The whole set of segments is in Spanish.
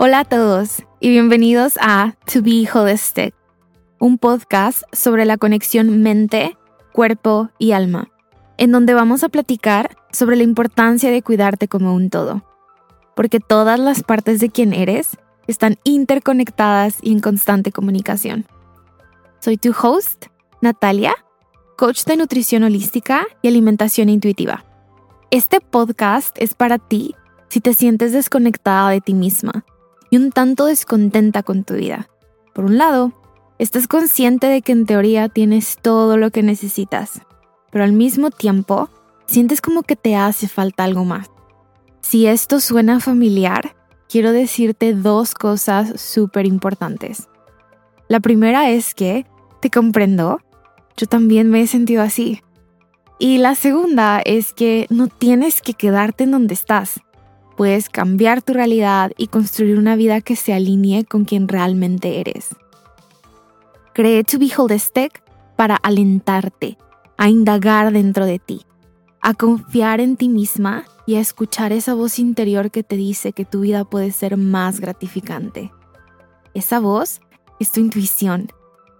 Hola a todos y bienvenidos a To Be Holistic, un podcast sobre la conexión mente, cuerpo y alma, en donde vamos a platicar sobre la importancia de cuidarte como un todo, porque todas las partes de quien eres están interconectadas y en constante comunicación. Soy tu host, Natalia, coach de nutrición holística y alimentación intuitiva. Este podcast es para ti si te sientes desconectada de ti misma y un tanto descontenta con tu vida. Por un lado, estás consciente de que en teoría tienes todo lo que necesitas, pero al mismo tiempo sientes como que te hace falta algo más. Si esto suena familiar, quiero decirte dos cosas súper importantes. La primera es que te comprendo, yo también me he sentido así. Y la segunda es que no tienes que quedarte en donde estás puedes cambiar tu realidad y construir una vida que se alinee con quien realmente eres. Creé To Be Holistic para alentarte, a indagar dentro de ti, a confiar en ti misma y a escuchar esa voz interior que te dice que tu vida puede ser más gratificante. Esa voz es tu intuición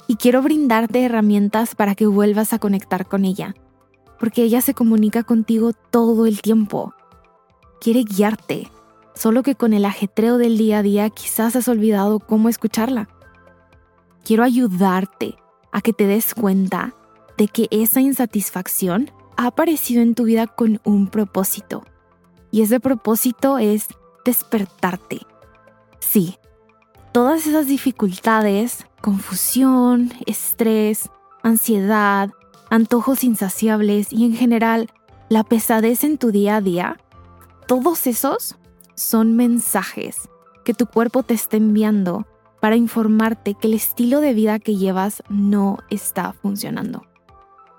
y quiero brindarte herramientas para que vuelvas a conectar con ella, porque ella se comunica contigo todo el tiempo quiere guiarte, solo que con el ajetreo del día a día quizás has olvidado cómo escucharla. Quiero ayudarte a que te des cuenta de que esa insatisfacción ha aparecido en tu vida con un propósito. Y ese propósito es despertarte. Sí, todas esas dificultades, confusión, estrés, ansiedad, antojos insaciables y en general la pesadez en tu día a día todos esos son mensajes que tu cuerpo te está enviando para informarte que el estilo de vida que llevas no está funcionando.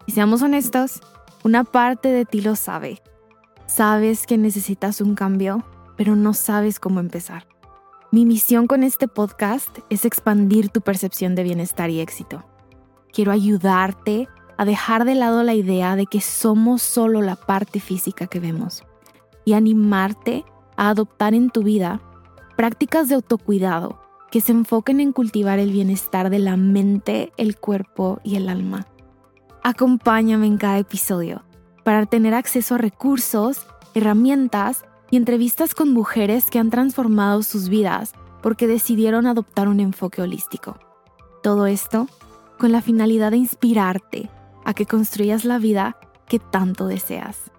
Y seamos honestos, una parte de ti lo sabe. Sabes que necesitas un cambio, pero no sabes cómo empezar. Mi misión con este podcast es expandir tu percepción de bienestar y éxito. Quiero ayudarte a dejar de lado la idea de que somos solo la parte física que vemos y animarte a adoptar en tu vida prácticas de autocuidado que se enfoquen en cultivar el bienestar de la mente, el cuerpo y el alma. Acompáñame en cada episodio para tener acceso a recursos, herramientas y entrevistas con mujeres que han transformado sus vidas porque decidieron adoptar un enfoque holístico. Todo esto con la finalidad de inspirarte a que construyas la vida que tanto deseas.